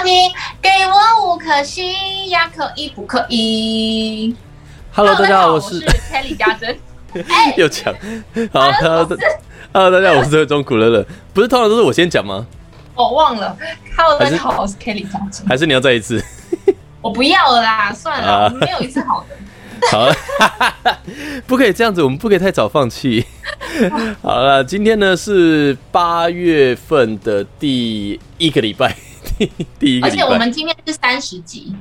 收听，给我五颗星呀，可以不可以 Hello，大家好，我是是 Kelly 家珍。又讲，好，Hello，大家好，我是中苦乐乐，不是通常都是我先讲吗？我忘了，Hello，大家好，我是 Kelly 家珍。还是你要再一次？我不要了啦，算了，啊我们没有一次好的。好了，不可以这样子，我们不可以太早放弃。好了，今天呢是八月份的第一个礼拜，第 第一而且我们今天是三十集，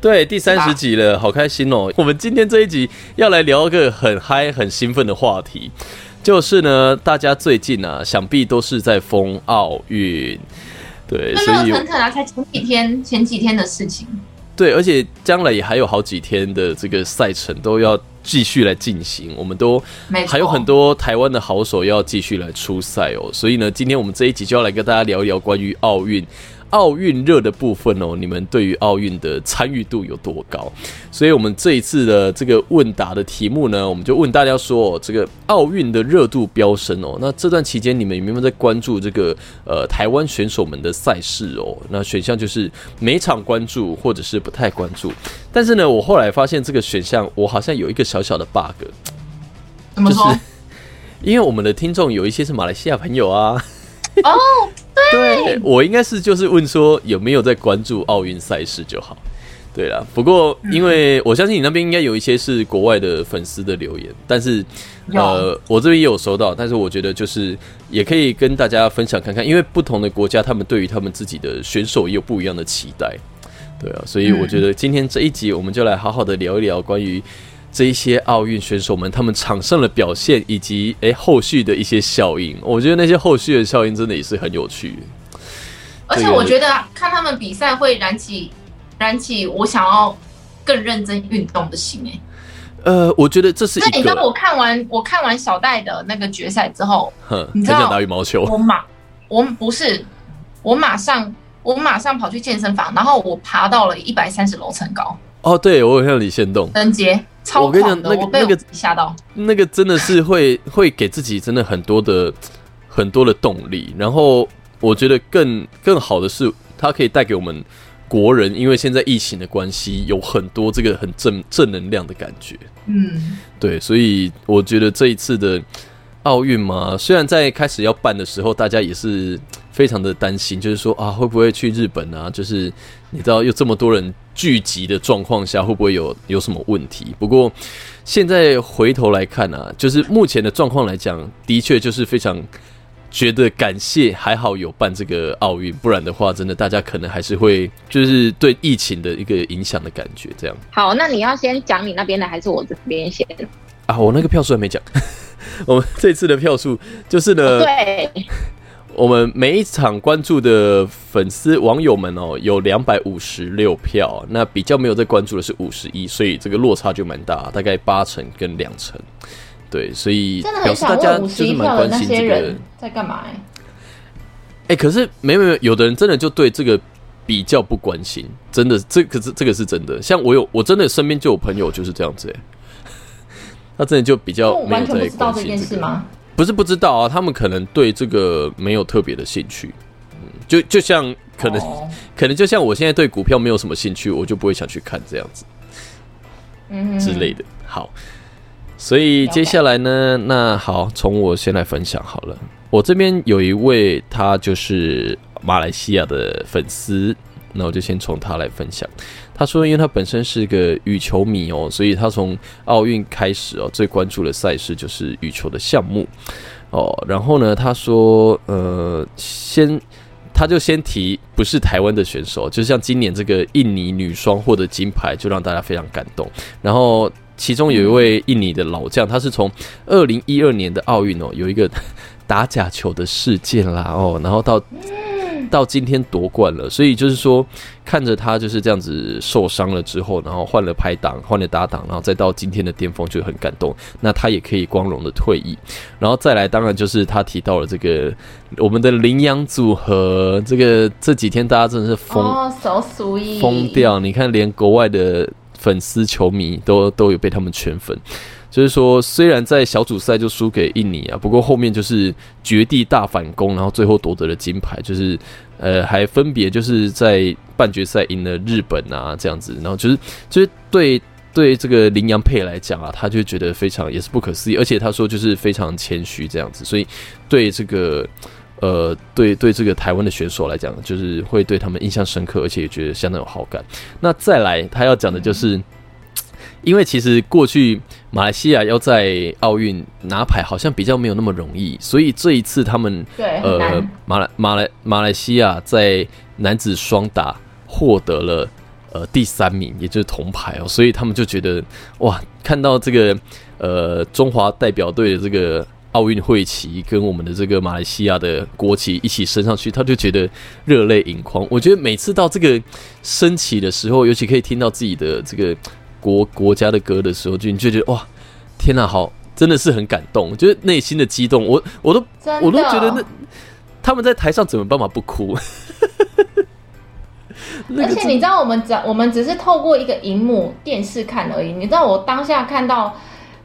对第三十集了，好开心哦！我们今天这一集要来聊一个很嗨、很兴奋的话题，就是呢，大家最近啊，想必都是在封奥运，对，所以热腾腾啊，才前几天前几天的事情。对，而且将来也还有好几天的这个赛程都要继续来进行，我们都还有很多台湾的好手要继续来出赛哦。所以呢，今天我们这一集就要来跟大家聊一聊关于奥运。奥运热的部分哦，你们对于奥运的参与度有多高？所以，我们这一次的这个问答的题目呢，我们就问大家说、哦，这个奥运的热度飙升哦。那这段期间，你们有没有在关注这个呃台湾选手们的赛事哦？那选项就是每场关注，或者是不太关注。但是呢，我后来发现这个选项，我好像有一个小小的 bug，怎么说？就是 因为我们的听众有一些是马来西亚朋友啊。哦，对我应该是就是问说有没有在关注奥运赛事就好。对啦，不过因为我相信你那边应该有一些是国外的粉丝的留言，但是呃，我这边也有收到，但是我觉得就是也可以跟大家分享看看，因为不同的国家他们对于他们自己的选手也有不一样的期待。对啊，所以我觉得今天这一集我们就来好好的聊一聊关于这一些奥运选手们他们场上的表现，以及诶后续的一些效应。我觉得那些后续的效应真的也是很有趣。而且我觉得看他们比赛会燃起燃起我想要更认真运动的心哎。呃，我觉得这是一个，那你知道我看完我看完小戴的那个决赛之后，哼，你知道很想打羽毛球。我马我不是我马上我马上跑去健身房，然后我爬到了一百三十楼层高，哦，对我有看到你先动，登阶超我跟你讲，那个那个吓到。那个真的是会 会给自己真的很多的很多的动力。然后我觉得更更好的是，它可以带给我们国人，因为现在疫情的关系，有很多这个很正正能量的感觉。嗯，对，所以我觉得这一次的奥运嘛，虽然在开始要办的时候，大家也是非常的担心，就是说啊，会不会去日本啊？就是你知道，有这么多人聚集的状况下，会不会有有什么问题？不过现在回头来看啊，就是目前的状况来讲，的确就是非常。觉得感谢，还好有办这个奥运，不然的话，真的大家可能还是会就是对疫情的一个影响的感觉，这样好，那你要先讲你那边的，还是我这边先？啊。我那个票数还没讲，我们这次的票数就是呢，对，我们每一场关注的粉丝网友们哦，有两百五十六票，那比较没有在关注的是五十一，所以这个落差就蛮大，大概八成跟两成。对，所以表示大家就是蛮关心这个人。在干嘛、欸？哎、可是没有没有，有的人真的就对这个比较不关心，真的，这可是这个是真的。像我有，我真的身边就有朋友就是这样子、哎，他真的就比较没有在完全不知道关心这个。不是不知道啊，他们可能对这个没有特别的兴趣，嗯，就就像可能、哦 可能就像我现在对股票没有什么兴趣，我就不会想去看这样子嗯之类的。好，所以接下来呢，那好，从我先来分享好了。我这边有一位，他就是马来西亚的粉丝，那我就先从他来分享。他说，因为他本身是个羽球迷哦，所以他从奥运开始哦，最关注的赛事就是羽球的项目哦。然后呢，他说，呃，先他就先提不是台湾的选手，就像今年这个印尼女双获得金牌，就让大家非常感动。然后其中有一位印尼的老将，他是从二零一二年的奥运哦，有一个 打假球的事件啦哦，然后到到今天夺冠了，所以就是说看着他就是这样子受伤了之后，然后换了拍档，换了搭档，然后再到今天的巅峰，就很感动。那他也可以光荣的退役，然后再来，当然就是他提到了这个我们的羚羊组合，这个这几天大家真的是疯、疯掉！你看，连国外的粉丝、球迷都都有被他们圈粉，就是说虽然在小组赛就输给印尼啊，不过后面就是绝地大反攻，然后最后夺得了金牌，就是呃还分别就是在半决赛赢了日本啊这样子，然后就是就是对对这个羚羊佩来讲啊，他就觉得非常也是不可思议，而且他说就是非常谦虚这样子，所以对这个。呃，对对，这个台湾的选手来讲，就是会对他们印象深刻，而且也觉得相当有好感。那再来，他要讲的就是，因为其实过去马来西亚要在奥运拿牌，好像比较没有那么容易，所以这一次他们呃马来马来马来西亚在男子双打获得了呃第三名，也就是铜牌哦，所以他们就觉得哇，看到这个呃中华代表队的这个。奥运会旗跟我们的这个马来西亚的国旗一起升上去，他就觉得热泪盈眶。我觉得每次到这个升起的时候，尤其可以听到自己的这个国国家的歌的时候，就你就觉得哇，天哪，好，真的是很感动，就是内心的激动。我我都我都觉得那他们在台上怎么办法不哭？而且你知道，我们只我们只是透过一个荧幕电视看而已。你知道，我当下看到。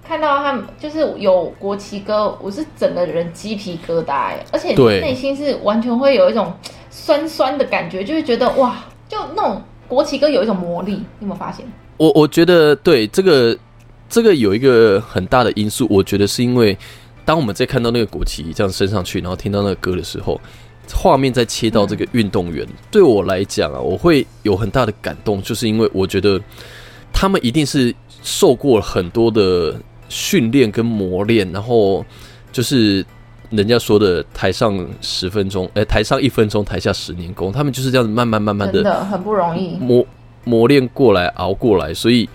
看到他们就是有国旗歌，我是整个人鸡皮疙瘩哎，而且内心是完全会有一种酸酸的感觉，就会觉得哇，就那种国旗歌有一种魔力，你有没有发现？我我觉得对这个这个有一个很大的因素，我觉得是因为当我们在看到那个国旗这样升上去，然后听到那个歌的时候，画面在切到这个运动员，对我来讲啊，我会有很大的感动，就是因为我觉得他们一定是受过很多的。训练跟磨练，然后就是人家说的“台上十分钟，哎，台上一分钟，台下十年功”，他们就是这样子慢慢慢慢的，真的很不容易磨磨练过来，熬过来。所以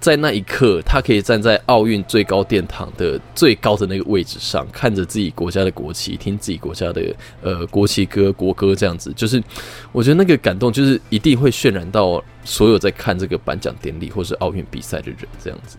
在那一刻，他可以站在奥运最高殿堂的最高的那个位置上，看着自己国家的国旗，听自己国家的呃国旗歌、国歌，这样子，就是我觉得那个感动，就是一定会渲染到所有在看这个颁奖典礼或是奥运比赛的人，这样子。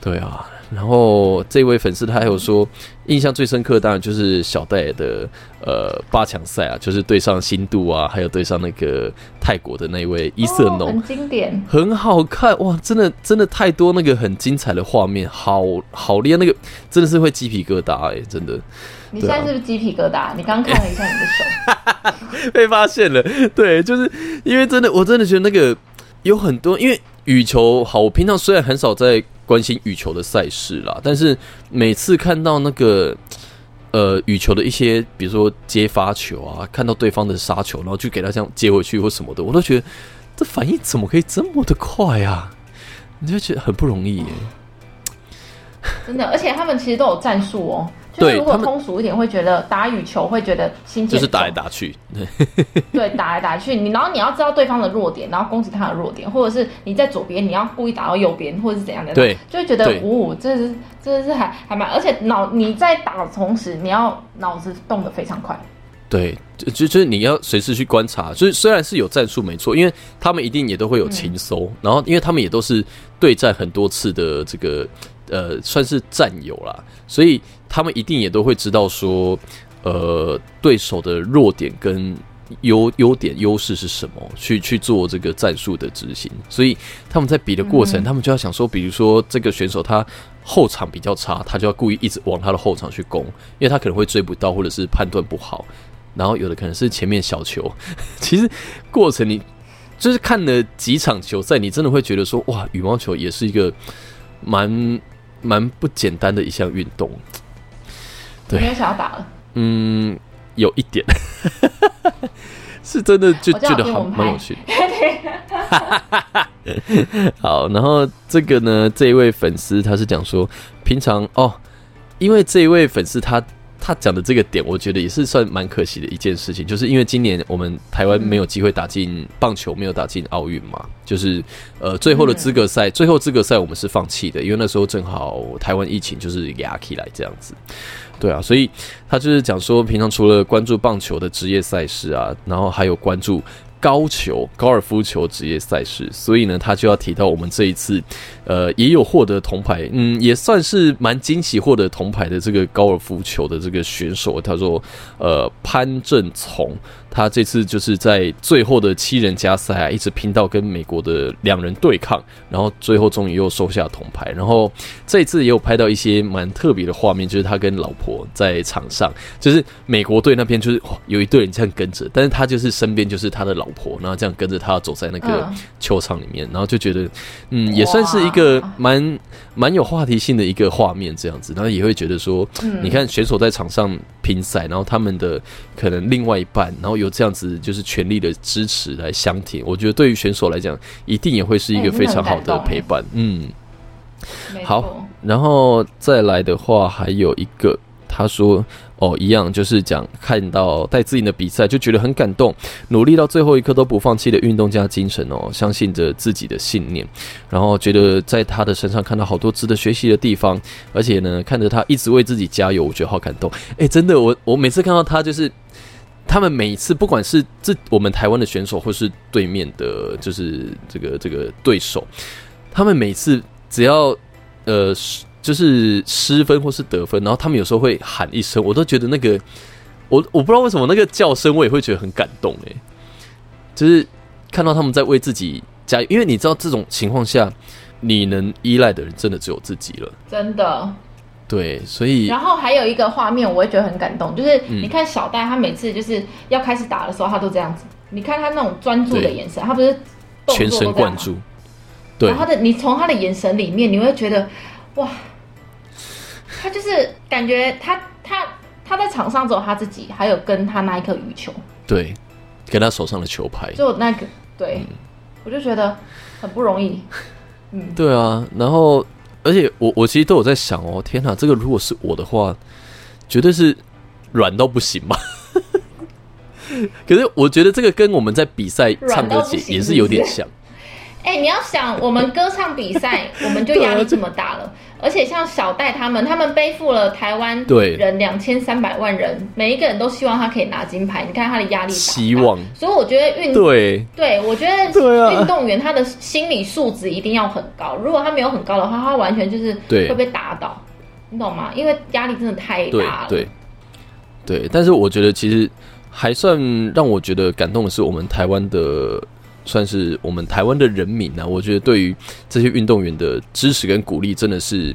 对啊。然后这位粉丝他还有说，印象最深刻当然就是小戴的呃八强赛啊，就是对上新度啊，还有对上那个泰国的那位伊瑟农，很经典，很好看哇！真的真的太多那个很精彩的画面，好好厉害，那个真的是会鸡皮疙瘩哎，真的。你现在是不是鸡皮疙瘩？你刚看了一下你的手，被发现了。对，就是因为真的，我真的觉得那个有很多，因为羽球好，我平常虽然很少在。关心羽球的赛事啦，但是每次看到那个呃羽球的一些，比如说接发球啊，看到对方的杀球，然后就给他这样接回去或什么的，我都觉得这反应怎么可以这么的快啊？你就觉得很不容易耶。真的，而且他们其实都有战术哦。就是如果通俗一点，会觉得打羽球会觉得心情就是打来打去，对，打来打去。你然后你要知道对方的弱点，然后攻击他的弱点，或者是你在左边，你要故意打到右边，或者是怎样的，对，就会觉得，哦，这是这是还还蛮，而且脑你在打的同时，你要脑子动得非常快。对，就就是你要随时去观察，就是虽然是有战术没错，因为他们一定也都会有情搜，然后因为他们也都是对战很多次的这个呃，算是战友啦，所以。他们一定也都会知道说，呃，对手的弱点跟优优点、优势是什么，去去做这个战术的执行。所以他们在比的过程，他们就要想说，比如说这个选手他后场比较差，他就要故意一直往他的后场去攻，因为他可能会追不到，或者是判断不好。然后有的可能是前面小球，其实过程你就是看了几场球赛，你真的会觉得说，哇，羽毛球也是一个蛮蛮不简单的一项运动。没有想要打了，嗯，有一点，是真的就觉得好蛮有趣的。好，然后这个呢，这一位粉丝他是讲说，平常哦，因为这一位粉丝他。他讲的这个点，我觉得也是算蛮可惜的一件事情，就是因为今年我们台湾没有机会打进棒球，没有打进奥运嘛，就是呃最后的资格赛，最后资格赛我们是放弃的，因为那时候正好台湾疫情就是压起来这样子，对啊，所以他就是讲说，平常除了关注棒球的职业赛事啊，然后还有关注。高球高尔夫球职业赛事，所以呢，他就要提到我们这一次，呃，也有获得铜牌，嗯，也算是蛮惊喜获得铜牌的这个高尔夫球的这个选手，他说，呃，潘正从。他这次就是在最后的七人加赛啊，一直拼到跟美国的两人对抗，然后最后终于又收下铜牌。然后这一次也有拍到一些蛮特别的画面，就是他跟老婆在场上，就是美国队那边就是有一队人这样跟着，但是他就是身边就是他的老婆，然后这样跟着他走在那个球场里面，然后就觉得嗯，也算是一个蛮蛮有话题性的一个画面这样子，然后也会觉得说，你看选手在场上拼赛，然后他们的可能另外一半，然后有。有这样子就是全力的支持来相挺，我觉得对于选手来讲，一定也会是一个非常好的陪伴。嗯，好，然后再来的话，还有一个他说哦，一样就是讲看到戴资颖的比赛就觉得很感动，努力到最后一刻都不放弃的运动家精神哦，相信着自己的信念，然后觉得在他的身上看到好多值得学习的地方，而且呢，看着他一直为自己加油，我觉得好感动。哎，真的，我我每次看到他就是。他们每一次，不管是这我们台湾的选手，或是对面的，就是这个这个对手，他们每次只要呃，就是失分或是得分，然后他们有时候会喊一声，我都觉得那个我我不知道为什么那个叫声，我也会觉得很感动诶，就是看到他们在为自己加油，因为你知道这种情况下，你能依赖的人真的只有自己了，真的。对，所以然后还有一个画面，我也觉得很感动，就是你看小戴，他每次就是要开始打的时候，他都这样子。你看他那种专注的眼神，他不是全神贯注。对，他的你从他的眼神里面，你会觉得哇，他就是感觉他他他在场上只有他自己，还有跟他那一颗羽球，对，跟他手上的球拍，就那个，对，我就觉得很不容易。嗯，对啊，然后。而且我我其实都有在想哦，天哪，这个如果是我的话，绝对是软到不行吧。可是我觉得这个跟我们在比赛唱歌节也是有点像。哎，你要想，我们歌唱比赛，我们就压力这么大了。而且像小戴他们，他们背负了台湾人两千三百万人，每一个人都希望他可以拿金牌。你看他的压力，希望。所以我觉得运对对，我觉得运动员他的心理素质一定要很高。如果他没有很高的话，他完全就是会被打倒，你懂吗？因为压力真的太大了。对对，但是我觉得其实还算让我觉得感动的是，我们台湾的。算是我们台湾的人民呢，我觉得对于这些运动员的支持跟鼓励，真的是，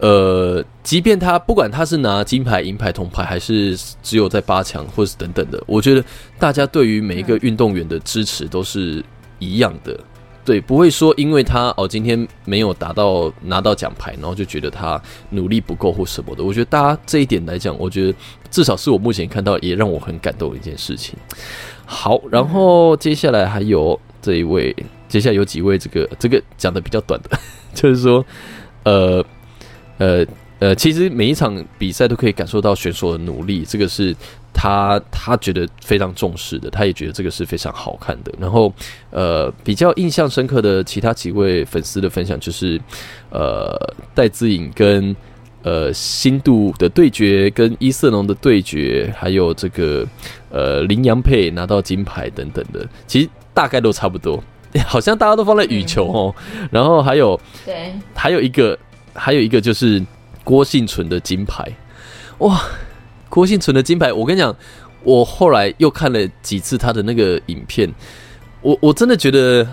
呃，即便他不管他是拿金牌、银牌、铜牌，还是只有在八强或是等等的，我觉得大家对于每一个运动员的支持都是一样的，对，不会说因为他哦今天没有达到拿到奖牌，然后就觉得他努力不够或什么的。我觉得大家这一点来讲，我觉得至少是我目前看到也让我很感动的一件事情。好，然后接下来还有这一位，接下来有几位，这个这个讲的比较短的，就是说，呃呃呃，其实每一场比赛都可以感受到选手的努力，这个是他他觉得非常重视的，他也觉得这个是非常好看的。然后，呃，比较印象深刻的其他几位粉丝的分享，就是呃，戴资颖跟。呃，新度的对决跟伊瑟农的对决，还有这个呃林洋配拿到金牌等等的，其实大概都差不多，好像大家都放在羽球哦。然后还有对，还有一个还有一个就是郭幸存的金牌，哇，郭幸存的金牌，我跟你讲，我后来又看了几次他的那个影片，我我真的觉得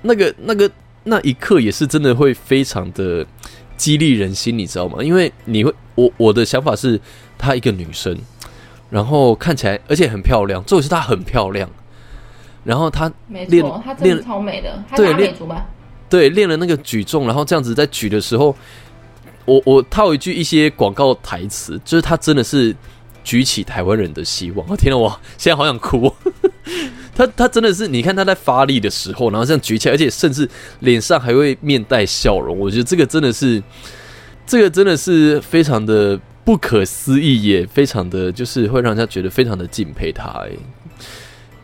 那个那个那一刻也是真的会非常的。激励人心，你知道吗？因为你会，我我的想法是，她一个女生，然后看起来而且很漂亮，重点是她很漂亮。然后她练，她真的超美的，对练吧？对，练了那个举重，然后这样子在举的时候，我我套一句一些广告台词，就是她真的是举起台湾人的希望。我天呐，我现在好想哭。他他真的是，你看他在发力的时候，然后这样举起来，而且甚至脸上还会面带笑容。我觉得这个真的是，这个真的是非常的不可思议，也非常的就是会让人家觉得非常的敬佩他。哎，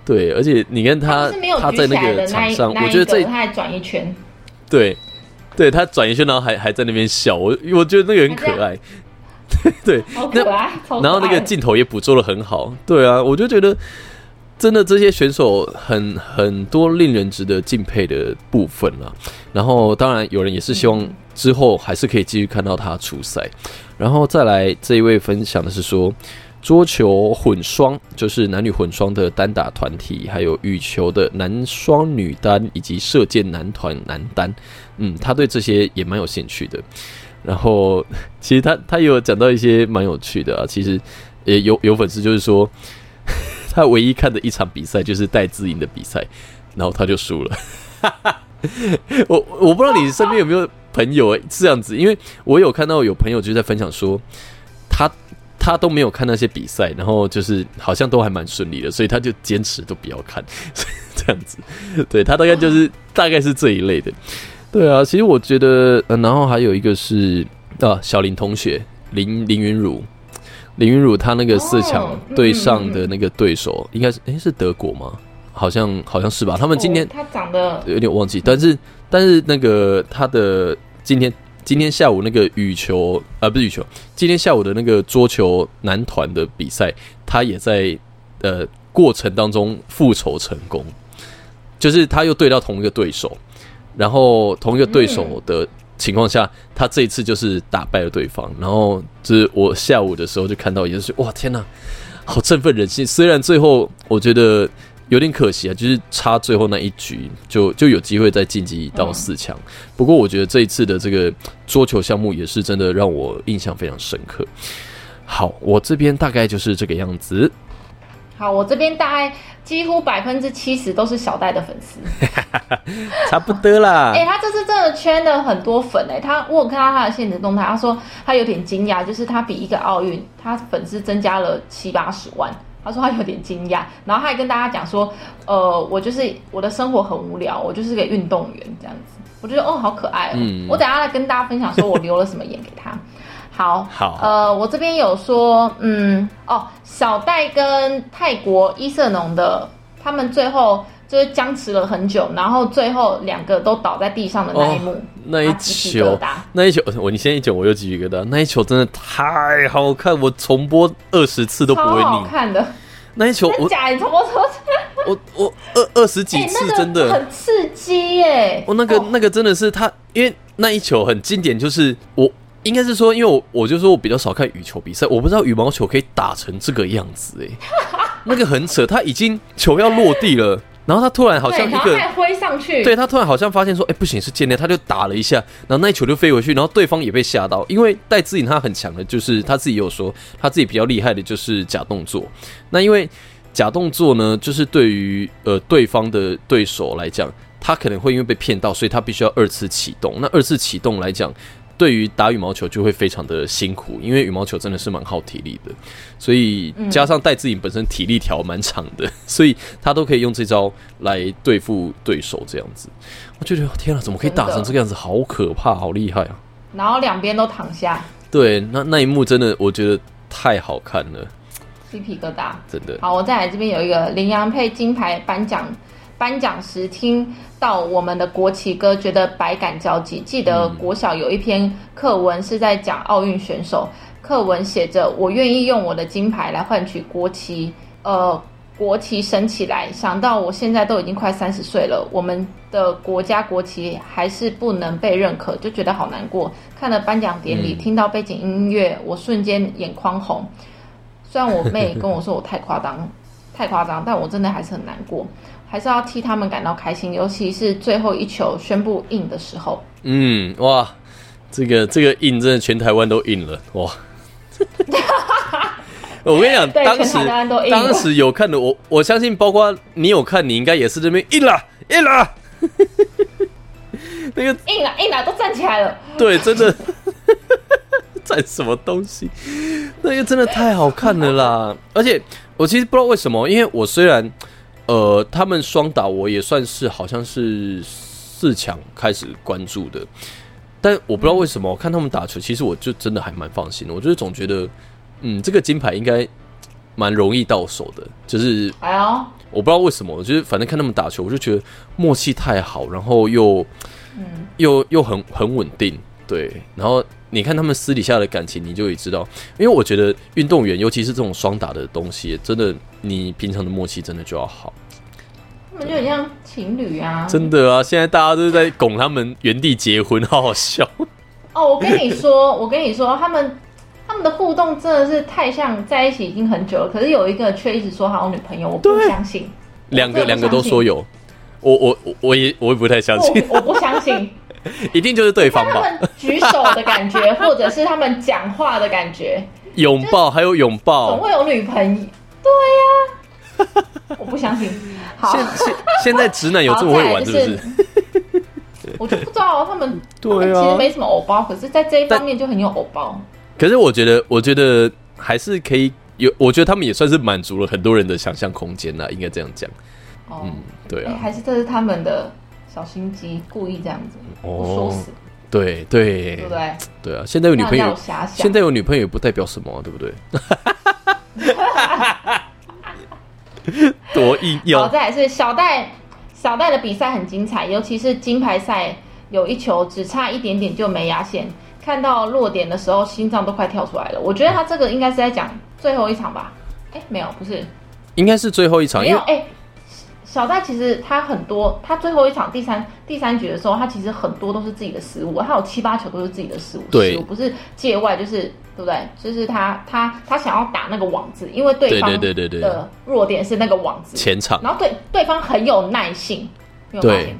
对，而且你看他他在那个场上，我觉得这他还转一圈，对，对他转一圈，然后还还在那边笑，我我觉得那个很可爱，对对，好可爱，然后那个镜头也捕捉的很好，对啊，我就觉得。真的这些选手很很多令人值得敬佩的部分啊。然后当然有人也是希望之后还是可以继续看到他出赛。然后再来这一位分享的是说。桌球混双就是男女混双的单打团体，还有羽球的男双、女单，以及射箭男团、男单。嗯，他对这些也蛮有兴趣的。然后，其实他他有讲到一些蛮有趣的啊。其实也有有粉丝就是说，他唯一看的一场比赛就是戴资颖的比赛，然后他就输了。我我不知道你身边有没有朋友这样子，因为我有看到有朋友就在分享说他。他都没有看那些比赛，然后就是好像都还蛮顺利的，所以他就坚持都不要看，这样子。对他大概就是大概是这一类的。对啊，其实我觉得，呃，然后还有一个是啊，小林同学林林云儒，林云儒他那个四强对上的那个对手应该是诶是德国吗？好像好像是吧。他们今天他长得有点忘记，但是但是那个他的今天。今天下午那个羽球啊，不是羽球，今天下午的那个桌球男团的比赛，他也在呃过程当中复仇成功，就是他又对到同一个对手，然后同一个对手的情况下，他这一次就是打败了对方，然后就是我下午的时候就看到，也是哇天哪，好振奋人心。虽然最后我觉得。有点可惜啊，就是差最后那一局就 就有机会再晋级到四强。不过我觉得这一次的这个桌球项目也是真的让我印象非常深刻。好，我这边大概就是这个样子。好，我这边大概几乎百分之七十都是小戴的粉丝，差不多啦。哎，他这次真的圈了很多粉哎，他我有看到他的现实动态，他说他有点惊讶，就是他比一个奥运，他粉丝增加了七八十万。他说他有点惊讶，然后他还跟大家讲说，呃，我就是我的生活很无聊，我就是个运动员这样子。我觉得哦，好可爱哦。嗯。我等下来跟大家分享，说我留了什么言给他。好。好。呃，我这边有说，嗯，哦，小戴跟泰国伊瑟农的，他们最后就是僵持了很久，然后最后两个都倒在地上的那一幕，那一球，那一球，我你先一讲，我又继续疙瘩。那一球真的太好看，我重播二十次都不会腻。好看的。那一球，我假你重播多我我二二十几次，真的很刺激耶！我那个那个真的是他，因为那一球很经典，就是我应该是说，因为我我就说我比较少看羽球比赛，我不知道羽毛球可以打成这个样子哎，那个很扯，他已经球要落地了。然后他突然好像一个挥上去，对他突然好像发现说，哎，不行，是间谍，他就打了一下，然后那一球就飞回去，然后对方也被吓到，因为戴资颖他很强的，就是他自己有说，他自己比较厉害的就是假动作。那因为假动作呢，就是对于呃对方的对手来讲，他可能会因为被骗到，所以他必须要二次启动。那二次启动来讲。对于打羽毛球就会非常的辛苦，因为羽毛球真的是蛮耗体力的，所以加上戴志颖本身体力条蛮长的，所以他都可以用这招来对付对手这样子。我觉得天啊，怎么可以打成这个样子？好可怕，好厉害啊！然后两边都躺下。对，那那一幕真的我觉得太好看了，鸡皮疙瘩，真的。好，我再来这边有一个羚羊配金牌颁奖。颁奖时听到我们的国旗歌，觉得百感交集。记得国小有一篇课文是在讲奥运选手，课文写着：“我愿意用我的金牌来换取国旗，呃，国旗升起来。”想到我现在都已经快三十岁了，我们的国家国旗还是不能被认可，就觉得好难过。看了颁奖典礼，听到背景音乐，我瞬间眼眶红。虽然我妹跟我说我太夸张，太夸张，但我真的还是很难过。还是要替他们感到开心，尤其是最后一球宣布印的时候。嗯，哇，这个这个印真的全台湾都印了哇！我跟你讲，当时当时有看的，我我相信，包括你有看，你应该也是这边印了印了。那个印了印了，都站起来了。对，真的站什么东西？那个真的太好看了啦！而且我其实不知道为什么，因为我虽然。呃，他们双打我也算是好像是四强开始关注的，但我不知道为什么我看他们打球，其实我就真的还蛮放心的。我就是总觉得，嗯，这个金牌应该蛮容易到手的。就是哎呀，我不知道为什么，我觉得反正看他们打球，我就觉得默契太好，然后又嗯又又很很稳定。对，然后你看他们私底下的感情，你就会知道。因为我觉得运动员，尤其是这种双打的东西，真的，你平常的默契真的就要好。他们就很像情侣啊！真的啊，现在大家都是在拱他们原地结婚，好好笑。哦，我跟你说，我跟你说，他们他们的互动真的是太像在一起已经很久了，可是有一个却一直说他有女朋友，我不相信。两个两个都说有，我我我也我也不太相信，我不相信。一定就是对方吧？他们举手的感觉，或者是他们讲话的感觉，拥抱还有拥抱，总会有女朋友。对呀，我不相信。好，现现现在直男有这么会玩，是不是？我就不知道他们，对啊，其实没什么偶包，可是在这一方面就很有偶包。可是我觉得，我觉得还是可以有，我觉得他们也算是满足了很多人的想象空间呐，应该这样讲。嗯，对啊，还是这是他们的。小心机，故意这样子，不说死。对对，对不对？对啊，现在有女朋友，现在有女朋友也不代表什么，对不对？多硬要。好在是小戴，小戴的比赛很精彩，尤其是金牌赛，有一球只差一点点就没压线，看到落点的时候，心脏都快跳出来了。我觉得他这个应该是在讲最后一场吧？哎，没有，不是，应该是最后一场，因为哎。小戴其实他很多，他最后一场第三第三局的时候，他其实很多都是自己的失误，他有七八球都是自己的失误，失误不是界外就是对不对？就是他他他想要打那个网子，因为对方的弱点是那个网子前场，然后对对方很有耐性，对，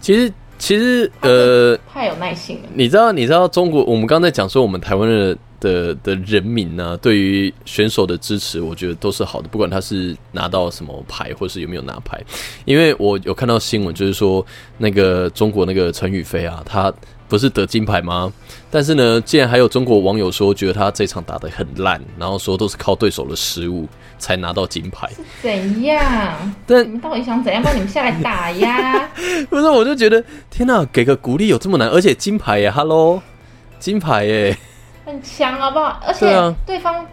其实其实呃太有耐性了。你知道你知道中国？我们刚才讲说我们台湾的。的的人民呢，对于选手的支持，我觉得都是好的。不管他是拿到什么牌，或是有没有拿牌，因为我有看到新闻，就是说那个中国那个陈宇飞啊，他不是得金牌吗？但是呢，竟然还有中国网友说，觉得他这场打的很烂，然后说都是靠对手的失误才拿到金牌。怎样？但你们到底想怎样？帮你们下来打呀？不是，我就觉得天哪，给个鼓励有这么难？而且金牌耶，Hello，金牌耶。很强，好不好？而且对方，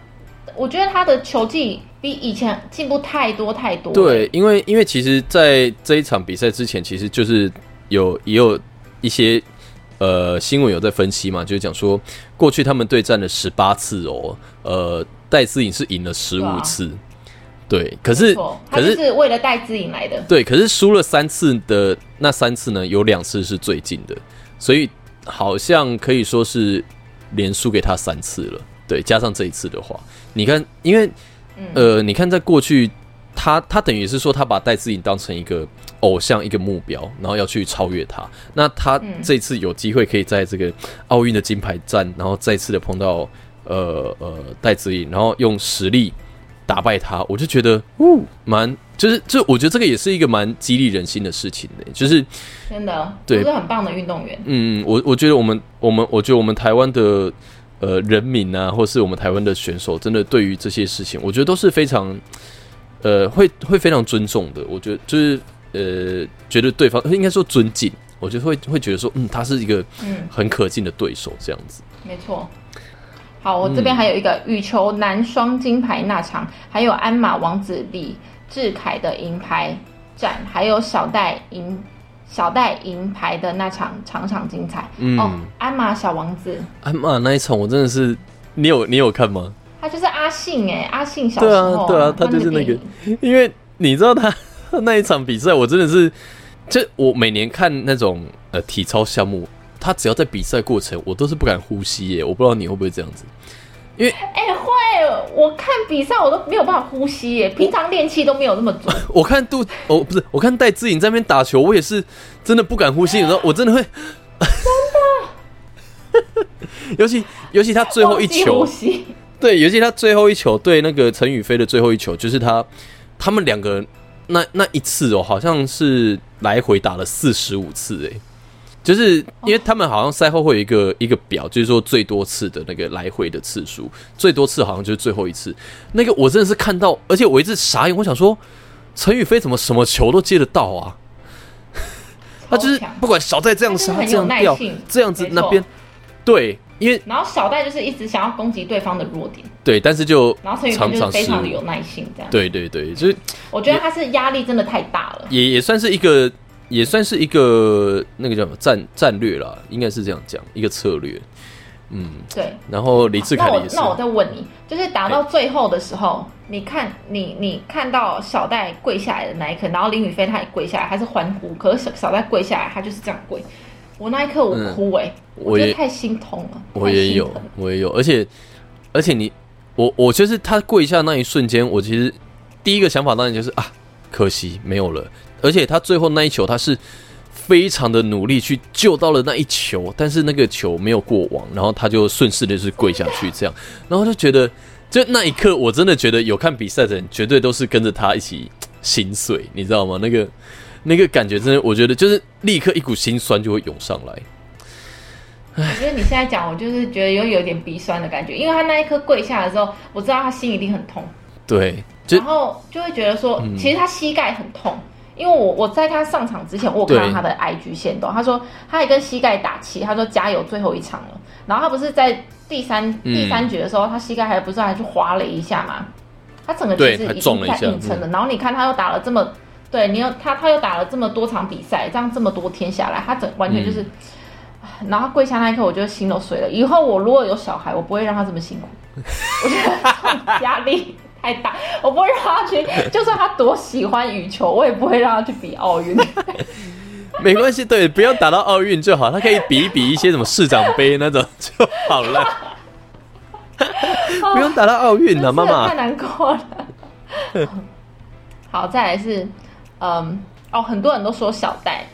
我觉得他的球技比以前进步太多太多。对，因为因为其实，在这一场比赛之前，其实就是有也有一些呃新闻有在分析嘛，就是讲说过去他们对战了十八次哦，呃，戴资颖是赢了十五次，对，可是可是是为了戴资颖来的，对，可是输了三次的那三次呢，有两次是最近的，所以好像可以说是。连输给他三次了，对，加上这一次的话，你看，因为，呃，你看，在过去，他他等于是说，他把戴资颖当成一个偶像，一个目标，然后要去超越他。那他这次有机会可以在这个奥运的金牌战，然后再次的碰到呃呃戴资颖，然后用实力打败他，我就觉得，呜，蛮。就是，就我觉得这个也是一个蛮激励人心的事情的，就是真的，对，是很棒的运动员。嗯，我我觉得我们我们我觉得我们台湾的呃人民啊，或是我们台湾的选手，真的对于这些事情，我觉得都是非常呃会会非常尊重的。我觉得就是呃觉得对方应该说尊敬，我觉得会会觉得说，嗯，他是一个嗯很可敬的对手这样子。没错。好，我这边还有一个羽球男双金牌那场，还有鞍马王子李。志凯的银牌战，还有小戴银小戴银牌的那场场场精彩嗯哦！鞍马小王子，鞍马那一场我真的是，你有你有看吗？他就是阿信哎，阿信小时候对啊，他就是那个，因为你知道他 那一场比赛，我真的是，就我每年看那种呃体操项目，他只要在比赛过程，我都是不敢呼吸耶，我不知道你会不会这样子。因为哎会，我看比赛我都没有办法呼吸耶，平常练气都没有那么准。我看杜哦不是，我看戴志颖在那边打球，我也是真的不敢呼吸，你知道，我真的会真的，尤其尤其他最后一球，对，尤其他最后一球对那个陈宇飞的最后一球，就是他他们两个那那一次哦，好像是来回打了四十五次哎。就是因为他们好像赛后会有一个一个表，就是说最多次的那个来回的次数，最多次好像就是最后一次。那个我真的是看到，而且我一直傻眼，我想说陈宇飞怎么什么球都接得到啊？他就是不管小戴这样杀这样掉这样子那边，对，因为然后小戴就是一直想要攻击对方的弱点，对，但是就然后陈宇飞就是非常的有耐心，这样对对对，就是我觉得他是压力真的太大了，也也算是一个。也算是一个那个叫什么战战略啦，应该是这样讲，一个策略。嗯，对。然后李志凯也是。那我再问你，就是打到最后的时候，你看你你看到小戴跪下来的那一刻，然后林雨飞他也跪下来，还是欢呼，可是小小戴跪下来，他就是这样跪。我那一刻我哭哎，我觉得太心痛了。我也有，我也有，而且而且你我我就是他跪下那一瞬间，我其实第一个想法当然就是啊，可惜没有了。而且他最后那一球，他是非常的努力去救到了那一球，但是那个球没有过网，然后他就顺势的是跪下去这样，然后就觉得，就那一刻我真的觉得有看比赛的人绝对都是跟着他一起心碎，你知道吗？那个。那个感觉真的，我觉得就是立刻一股心酸就会涌上来。我觉得你现在讲，我就是觉得有有点鼻酸的感觉，因为他那一刻跪下的时候，我知道他心一定很痛。对，然后就会觉得说，其实他膝盖很痛，因为我我在他上场之前，我看到他的 IG 线动，他说他还跟膝盖打气，他说加油，最后一场了。然后他不是在第三第三局的时候，他膝盖还不是还去滑了一下嘛？他整个其实已经在硬撑了。然后你看他又打了这么。对你又他他又打了这么多场比赛，这样这么多天下来，他整完全就是，然后跪下那一刻，我觉得心都碎了。以后我如果有小孩，我不会让他这么辛苦，我觉得压力太大，我不会让他去，就算他多喜欢羽球，我也不会让他去比奥运。没关系，对，不要打到奥运就好，他可以比一比一些什么市长杯那种就好了，不用打到奥运了，妈妈太难过了。好，再来是。嗯，哦，很多人都说小戴，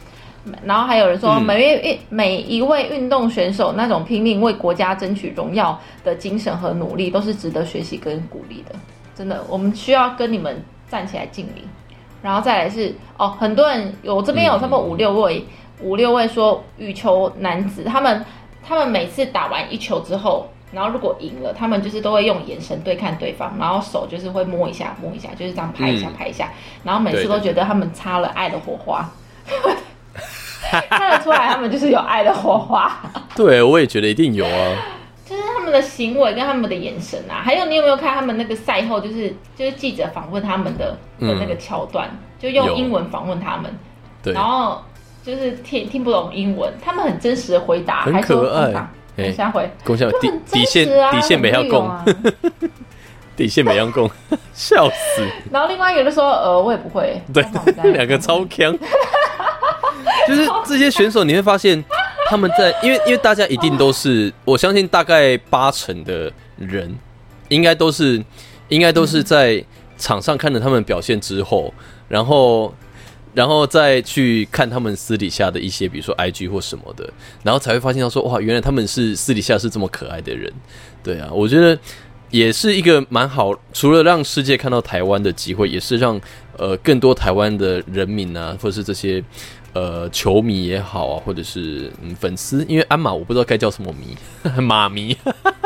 然后还有人说每位运每一位运动选手那种拼命为国家争取荣耀的精神和努力，都是值得学习跟鼓励的。真的，我们需要跟你们站起来敬礼。然后再来是哦，很多人有这边有差不多五六位，五六位说羽球男子，他们他们每次打完一球之后。然后如果赢了，他们就是都会用眼神对看对方，然后手就是会摸一下摸一下，就是这样拍一下拍一下，然后每次都觉得他们擦了爱的火花，看得出来他们就是有爱的火花。对，我也觉得一定有啊。的行为跟他们的眼神啊，还有你有没有看他们那个赛后，就是就是记者访问他们的的那个桥段，就用英文访问他们，对，然后就是听听不懂英文，他们很真实的回答，很可爱。下回，共享底底线底线没要共，底线没要共，笑死。然后另外一个就说，呃，我也不会。对，两个超强。就是这些选手，你会发现他们在，因为因为大家一定都是，我相信大概八成的人，应该都是应该都是在场上看着他们表现之后，然后。然后再去看他们私底下的一些，比如说 IG 或什么的，然后才会发现到说，哇，原来他们是私底下是这么可爱的人，对啊，我觉得也是一个蛮好，除了让世界看到台湾的机会，也是让呃更多台湾的人民啊，或者是这些呃球迷也好啊，或者是嗯粉丝，因为鞍马我不知道该叫什么迷，马迷，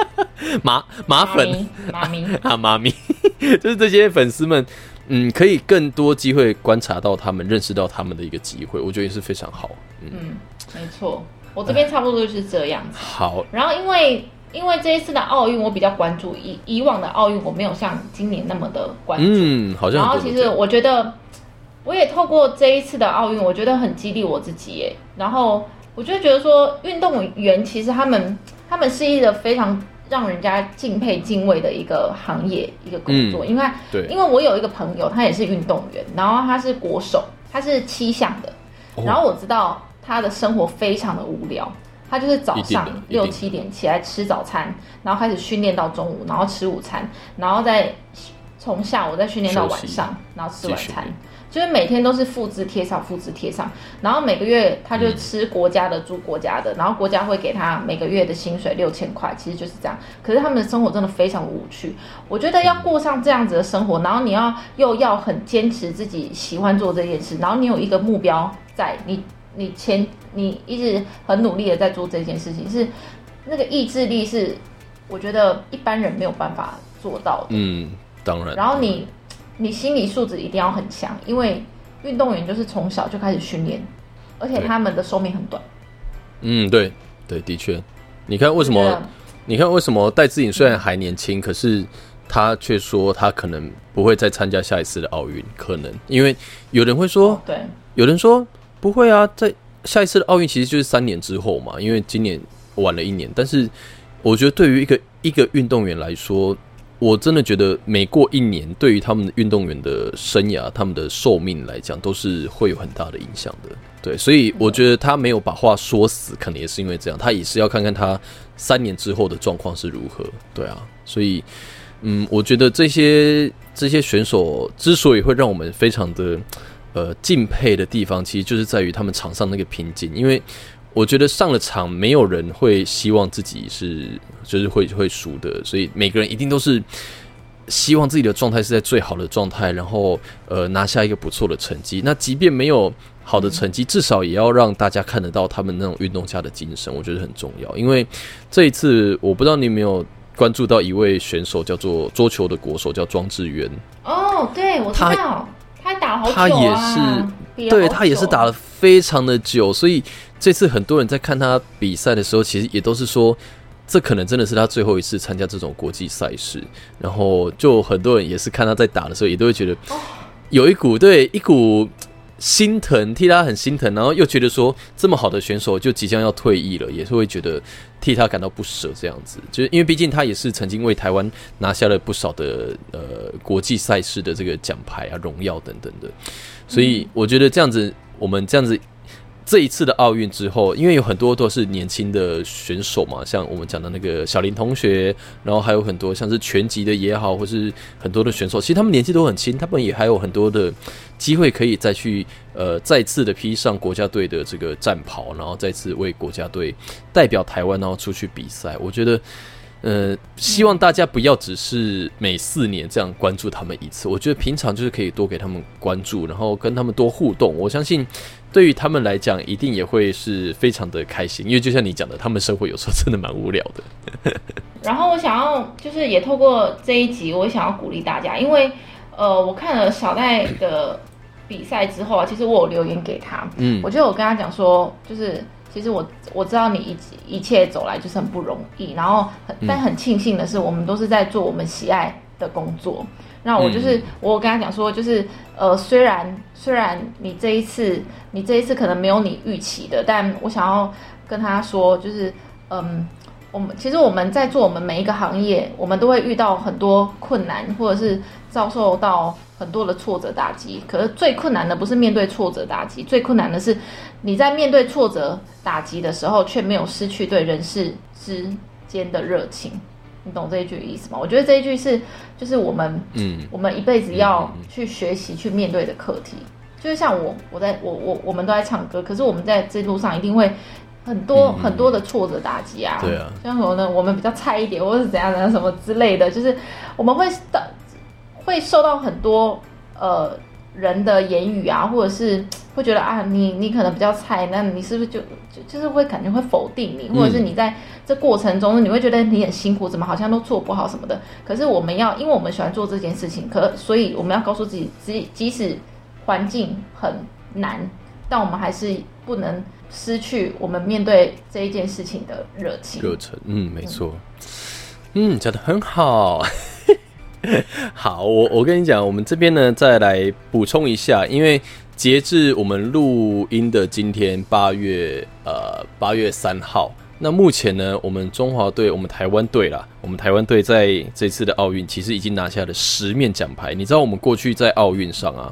马马粉，马迷 啊，马迷，就是这些粉丝们。嗯，可以更多机会观察到他们，认识到他们的一个机会，我觉得也是非常好。嗯，没错，我这边差不多就是这样子。好，然后因为因为这一次的奥运我比较关注，以以往的奥运我没有像今年那么的关注。嗯，好像。然后其实我觉得，我也透过这一次的奥运，我觉得很激励我自己耶。然后我就觉得说，运动员其实他们他们是一个非常。让人家敬佩敬畏的一个行业一个工作，因为因为我有一个朋友，他也是运动员，然后他是国手，他是七项的，然后我知道他的生活非常的无聊，他就是早上六七点起来吃早餐，然后开始训练到中午，然后吃午餐，然后再从下午再训练到晚上，然后吃晚餐。就是每天都是复制贴上，复制贴上，然后每个月他就吃国家的，住国家的，然后国家会给他每个月的薪水六千块，其实就是这样。可是他们的生活真的非常无趣。我觉得要过上这样子的生活，然后你要又要很坚持自己喜欢做这件事，然后你有一个目标在，你你前你一直很努力的在做这件事情，是那个意志力是我觉得一般人没有办法做到的。嗯，当然。然后你。你心理素质一定要很强，因为运动员就是从小就开始训练，而且他们的寿命很短。嗯，对，对，的确。你看为什么？你看为什么戴资颖虽然还年轻，可是他却说他可能不会再参加下一次的奥运？可能因为有人会说，对，有人说不会啊，在下一次的奥运其实就是三年之后嘛，因为今年晚了一年。但是我觉得对于一个一个运动员来说，我真的觉得每过一年，对于他们的运动员的生涯、他们的寿命来讲，都是会有很大的影响的。对，所以我觉得他没有把话说死，可能也是因为这样，他也是要看看他三年之后的状况是如何。对啊，所以嗯，我觉得这些这些选手之所以会让我们非常的。呃，敬佩的地方其实就是在于他们场上那个拼劲，因为我觉得上了场，没有人会希望自己是就是会会输的，所以每个人一定都是希望自己的状态是在最好的状态，然后呃拿下一个不错的成绩。那即便没有好的成绩，至少也要让大家看得到他们那种运动家的精神，我觉得很重要。因为这一次，我不知道你有没有关注到一位选手，叫做桌球的国手，叫庄智渊。哦，对，我知道。他打好久啊！他也是，对他也是打了非常的久，所以这次很多人在看他比赛的时候，其实也都是说，这可能真的是他最后一次参加这种国际赛事。然后，就很多人也是看他在打的时候，也都会觉得有一股对一股。心疼，替他很心疼，然后又觉得说这么好的选手就即将要退役了，也是会觉得替他感到不舍。这样子，就是因为毕竟他也是曾经为台湾拿下了不少的呃国际赛事的这个奖牌啊、荣耀等等的，所以我觉得这样子，我们这样子。这一次的奥运之后，因为有很多都是年轻的选手嘛，像我们讲的那个小林同学，然后还有很多像是拳击的也好，或是很多的选手，其实他们年纪都很轻，他们也还有很多的机会可以再去呃再次的披上国家队的这个战袍，然后再次为国家队代表台湾，然后出去比赛。我觉得。呃，希望大家不要只是每四年这样关注他们一次。我觉得平常就是可以多给他们关注，然后跟他们多互动。我相信对于他们来讲，一定也会是非常的开心。因为就像你讲的，他们生活有时候真的蛮无聊的。然后我想要就是也透过这一集，我想要鼓励大家，因为呃，我看了小戴的比赛之后啊，其实我有留言给他，嗯，我觉得我跟他讲说，就是。其实我我知道你一一切走来就是很不容易，然后很但很庆幸的是，我们都是在做我们喜爱的工作。那我就是我跟他讲说，就是呃，虽然虽然你这一次你这一次可能没有你预期的，但我想要跟他说，就是嗯，我们其实我们在做我们每一个行业，我们都会遇到很多困难，或者是遭受到。很多的挫折打击，可是最困难的不是面对挫折打击，最困难的是你在面对挫折打击的时候，却没有失去对人世之间的热情。你懂这一句意思吗？我觉得这一句是，就是我们，嗯，我们一辈子要去学习去面对的课题。就是像我，我在我我我们都在唱歌，可是我们在这路上一定会很多很多的挫折打击啊。对啊，像什么呢？我们比较菜一点，或者是怎样怎样什么之类的，就是我们会的。会受到很多呃人的言语啊，或者是会觉得啊，你你可能比较菜，那你是不是就就就是会感觉会否定你，或者是你在这过程中你会觉得你很辛苦，怎么好像都做不好什么的。可是我们要，因为我们喜欢做这件事情，可所以我们要告诉自己，即即使环境很难，但我们还是不能失去我们面对这一件事情的热情。热忱，嗯，没错，嗯，讲的很好。好，我我跟你讲，我们这边呢，再来补充一下，因为截至我们录音的今天八月呃八月三号，那目前呢，我们中华队，我们台湾队啦，我们台湾队在这次的奥运其实已经拿下了十面奖牌。你知道我们过去在奥运上啊，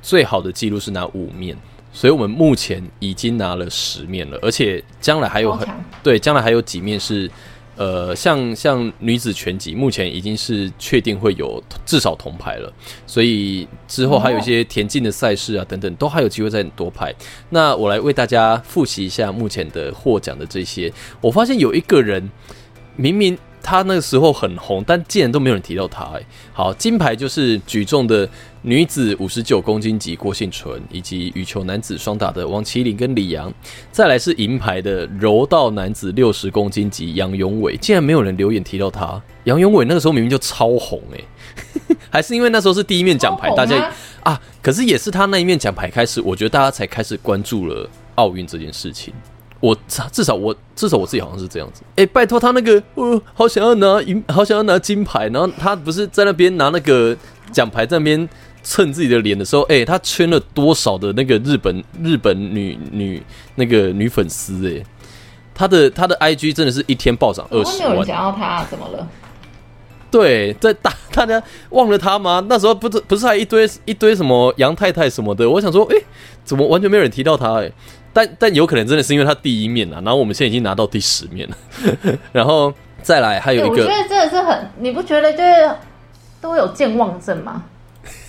最好的记录是拿五面，所以我们目前已经拿了十面了，而且将来还有很对，将来还有几面是。呃，像像女子拳击，目前已经是确定会有至少铜牌了，所以之后还有一些田径的赛事啊等等，都还有机会再夺牌。那我来为大家复习一下目前的获奖的这些。我发现有一个人明明。他那个时候很红，但竟然都没有人提到他。好，金牌就是举重的女子五十九公斤级郭幸纯，以及羽球男子双打的王麒麟跟李阳。再来是银牌的柔道男子六十公斤级杨永伟，竟然没有人留言提到他。杨永伟那个时候明明就超红，哎，还是因为那时候是第一面奖牌，大家啊，可是也是他那一面奖牌开始，我觉得大家才开始关注了奥运这件事情。我至少我至少我自己好像是这样子。哎，拜托他那个，我好想要拿银，好想要拿金牌。然后他不是在那边拿那个奖牌，在那边蹭自己的脸的时候，哎，他圈了多少的那个日本日本女女那个女粉丝哎，他的他的 IG 真的是一天暴涨二十万。没有人想要他，怎么了？对，在大大家忘了他吗？那时候不是不是还一堆一堆什么杨太太什么的？我想说，哎，怎么完全没有人提到他？哎，但但有可能真的是因为他第一面啊。然后我们现在已经拿到第十面了，然后再来还有一个，我觉得真的是很，你不觉得就是都有健忘症吗？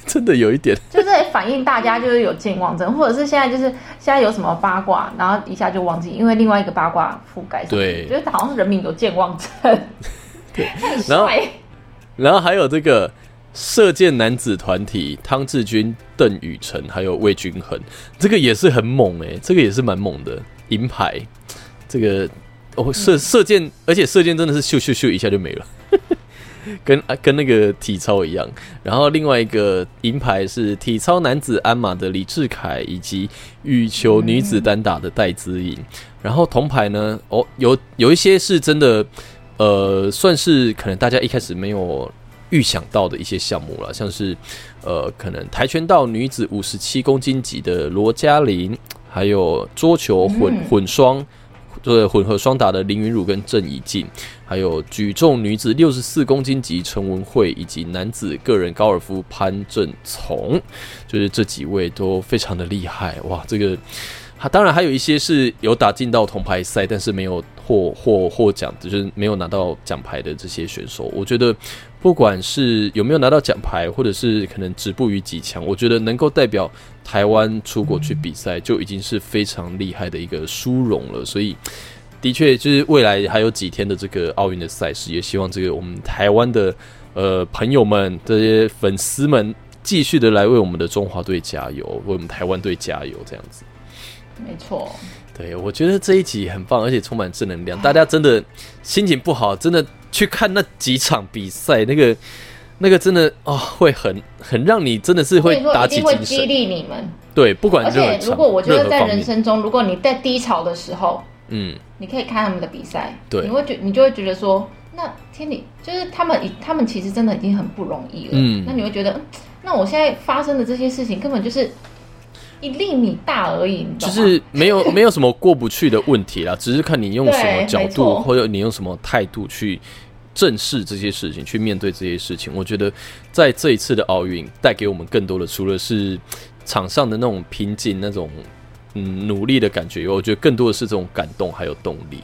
真的有一点，就是反映大家就是有健忘症，或者是现在就是现在有什么八卦，然后一下就忘记，因为另外一个八卦覆盖。对，觉得好像人民有健忘症。对，然后。然后还有这个射箭男子团体汤志军、邓宇成，还有魏均衡，这个也是很猛哎，这个也是蛮猛的银牌。这个哦射射箭，而且射箭真的是咻咻咻一下就没了，跟跟那个体操一样。然后另外一个银牌是体操男子鞍马的李志凯，以及羽球女子单打的戴资颖。然后铜牌呢，哦有有一些是真的。呃，算是可能大家一开始没有预想到的一些项目了，像是呃，可能跆拳道女子五十七公斤级的罗嘉玲，还有桌球混混双，对混合双打的林云儒跟郑怡静，还有举重女子六十四公斤级陈文慧，以及男子个人高尔夫潘正从，就是这几位都非常的厉害哇！这个。当然还有一些是有打进到铜牌赛，但是没有获获获奖，就是没有拿到奖牌的这些选手。我觉得，不管是有没有拿到奖牌，或者是可能止步于几强，我觉得能够代表台湾出国去比赛，就已经是非常厉害的一个殊荣了。所以，的确就是未来还有几天的这个奥运的赛事，也希望这个我们台湾的呃朋友们、这些粉丝们，继续的来为我们的中华队加油，为我们台湾队加油，这样子。没错，对我觉得这一集很棒，而且充满正能量。大家真的心情不好，真的去看那几场比赛，那个那个真的哦，会很很让你真的是会打起精神，激励你们。对，不管而且如果我觉得在人生中，如果你在低潮的时候，嗯，你可以看他们的比赛，对，你会觉你就会觉得说，那天理就是他们，他们其实真的已经很不容易了。嗯，那你会觉得，那我现在发生的这些事情根本就是。一厘米大而已，就是没有 没有什么过不去的问题啦，只是看你用什么角度或者你用什么态度去正视这些事情，去面对这些事情。我觉得在这一次的奥运带给我们更多的，除了是场上的那种拼劲、那种嗯努力的感觉，我觉得更多的是这种感动还有动力。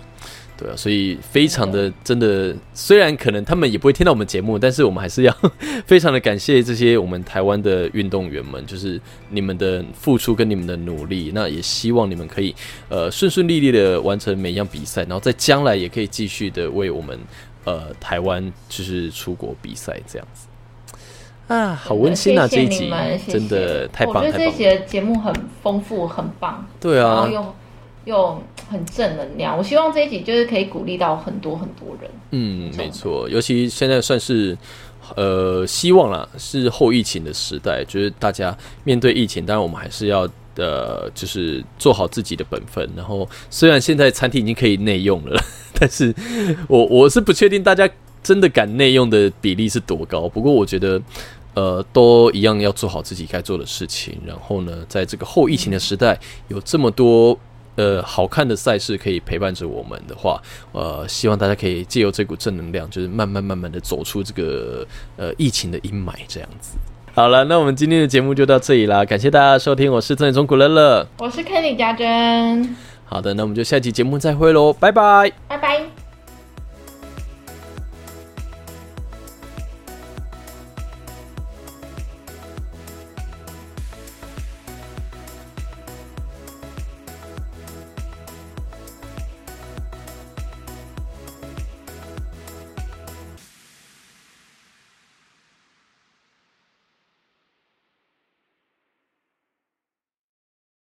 对啊，所以非常的真的，虽然可能他们也不会听到我们节目，但是我们还是要 非常的感谢这些我们台湾的运动员们，就是你们的付出跟你们的努力。那也希望你们可以呃顺顺利利的完成每一样比赛，然后在将来也可以继续的为我们呃台湾就是出国比赛这样子。啊，好温馨啊！这一集真的太棒，我觉得这一集的节目很丰富，很棒。对啊，然后又又。很正能量，我希望这一集就是可以鼓励到很多很多人。嗯，没错，尤其现在算是呃，希望啦，是后疫情的时代，就是大家面对疫情，当然我们还是要呃，就是做好自己的本分。然后，虽然现在餐厅已经可以内用了，但是我我是不确定大家真的敢内用的比例是多高。不过，我觉得呃，都一样要做好自己该做的事情。然后呢，在这个后疫情的时代，有这么多。呃，好看的赛事可以陪伴着我们的话，呃，希望大家可以借由这股正能量，就是慢慢慢慢的走出这个呃疫情的阴霾，这样子。好了，那我们今天的节目就到这里啦，感谢大家收听，我是正中古乐乐，我是 Kenny 家珍。好的，那我们就下期节目再会喽，拜拜，拜拜。